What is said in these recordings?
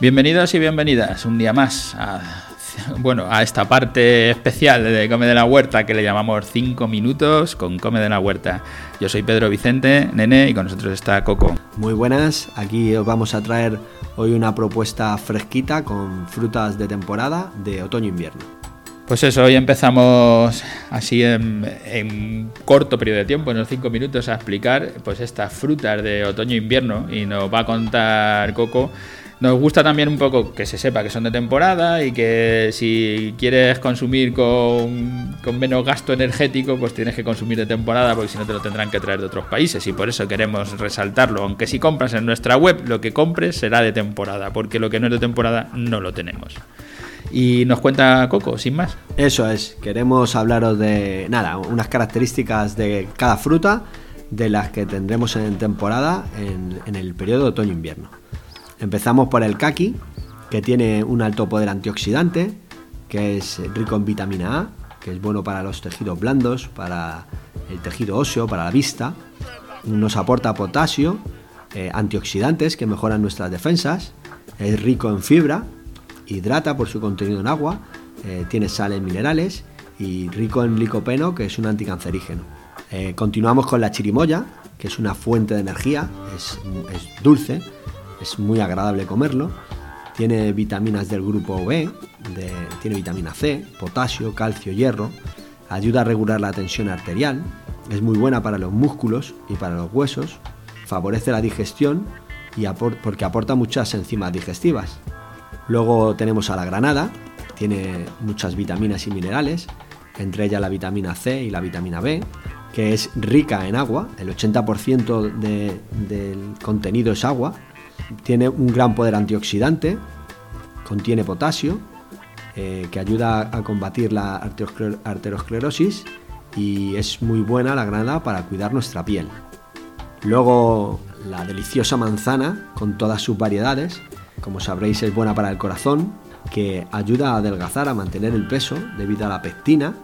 Bienvenidos y bienvenidas un día más a, bueno, a esta parte especial de Come de la Huerta que le llamamos 5 minutos con Come de la Huerta. Yo soy Pedro Vicente, nene, y con nosotros está Coco. Muy buenas, aquí os vamos a traer hoy una propuesta fresquita con frutas de temporada de otoño-invierno. Pues eso, hoy empezamos así en, corto periodo de tiempo, en unos 5 minutos, a explicar pues estas frutas de otoño-invierno y nos va a contar Coco nos gusta también un poco que se sepa que son de temporada y que si quieres consumir con, menos gasto energético, pues tienes que consumir de temporada porque si no te lo tendrán que traer de otros países y por eso queremos resaltarlo. Aunque si compras en nuestra web, lo que compres será de temporada, porque lo que no es de temporada no lo tenemos. Y nos cuenta Coco, sin más. Eso es, queremos hablaros de nada, unas características de cada fruta de las que tendremos en temporada en, en el periodo otoño-invierno. Empezamos por el kaki, que tiene un alto poder antioxidante, que es rico en vitamina A, que es bueno para los tejidos blandos, para el tejido óseo, para la vista. Nos aporta potasio, eh, antioxidantes que mejoran nuestras defensas. Es rico en fibra, hidrata por su contenido en agua, eh, tiene sales minerales y rico en licopeno, que es un anticancerígeno. Eh, continuamos con la chirimoya, que es una fuente de energía, es, es dulce es muy agradable comerlo. Tiene vitaminas del grupo B, tiene vitamina C, potasio, calcio, hierro. Ayuda a regular la tensión arterial. Es muy buena para los músculos y para los huesos. Favorece la digestión y porque aporta muchas enzimas digestivas. Luego tenemos a la granada. Tiene muchas vitaminas y minerales, entre ellas la vitamina C y la vitamina B, que es rica en agua. El 80% del contenido es agua tiene un gran poder antioxidante, contiene potasio, eh, que ayuda a combatir la arteriosclerosis y es muy buena la granada para cuidar nuestra piel. Luego la deliciosa manzana con todas sus variedades, como sabréis es buena para el corazón, que ayuda a adelgazar, a mantener el peso debido a la pectina,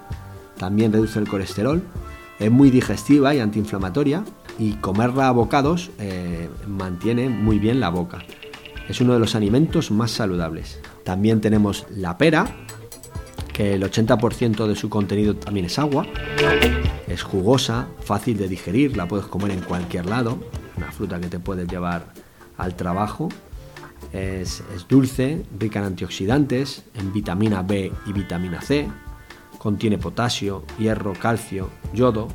también reduce el colesterol, es muy digestiva y antiinflamatoria y comerla a bocados eh, mantiene muy bien la boca. Es uno de los alimentos más saludables. También tenemos la pera, que el 80% de su contenido también es agua. Es jugosa, fácil de digerir, la puedes comer en cualquier lado. Una fruta que te puedes llevar al trabajo. Es, es dulce, rica en antioxidantes, en vitamina B y vitamina C. Contiene potasio, hierro, calcio, yodo,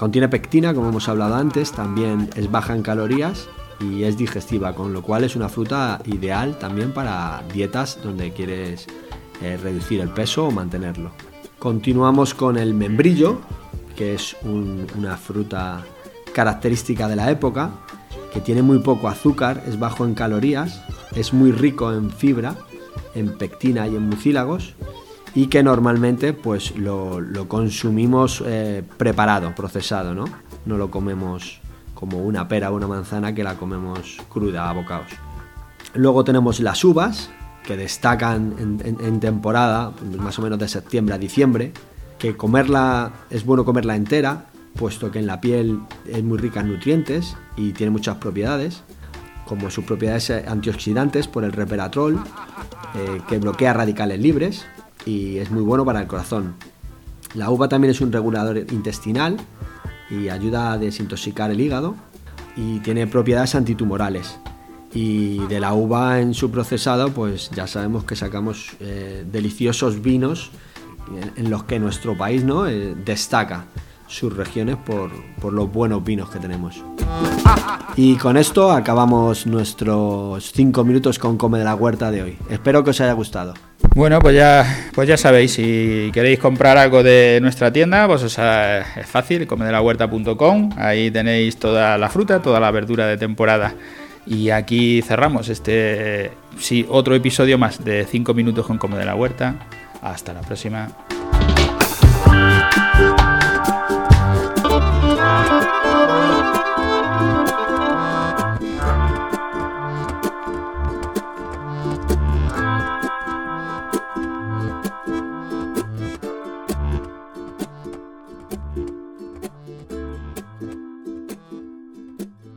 Contiene pectina, como hemos hablado antes, también es baja en calorías y es digestiva, con lo cual es una fruta ideal también para dietas donde quieres eh, reducir el peso o mantenerlo. Continuamos con el membrillo, que es una fruta característica de la época, que tiene muy poco azúcar, es bajo en calorías, es muy rico en fibra, en pectina y en mucílagos y que normalmente pues lo, consumimos eh, preparado, procesado, ¿no? No lo comemos como una pera o una manzana que la comemos cruda a bocados. Luego tenemos las uvas, que destacan en, temporada, más o menos de septiembre a diciembre, que comerla es bueno comerla entera, puesto que en la piel es muy rica en nutrientes y tiene muchas propiedades, como sus propiedades antioxidantes por el reperatrol, eh, que bloquea radicales libres, y es muy bueno para el corazón. La uva también es un regulador intestinal y ayuda a desintoxicar el hígado y tiene propiedades antitumorales. Y de la uva en su procesado, pues ya sabemos que sacamos eh, deliciosos vinos en, los que nuestro país ¿no? Eh, destaca sus regiones por, por, los buenos vinos que tenemos. Y con esto acabamos nuestros 5 minutos con Come de la Huerta de hoy. Espero que os haya gustado. Bueno, pues ya, pues ya sabéis, si queréis comprar algo de nuestra tienda, pues es fácil, comedelahuerta.com, ahí tenéis toda la fruta, toda la verdura de temporada. Y aquí cerramos este, sí, otro episodio más de 5 minutos con Come de la Huerta. Hasta la próxima.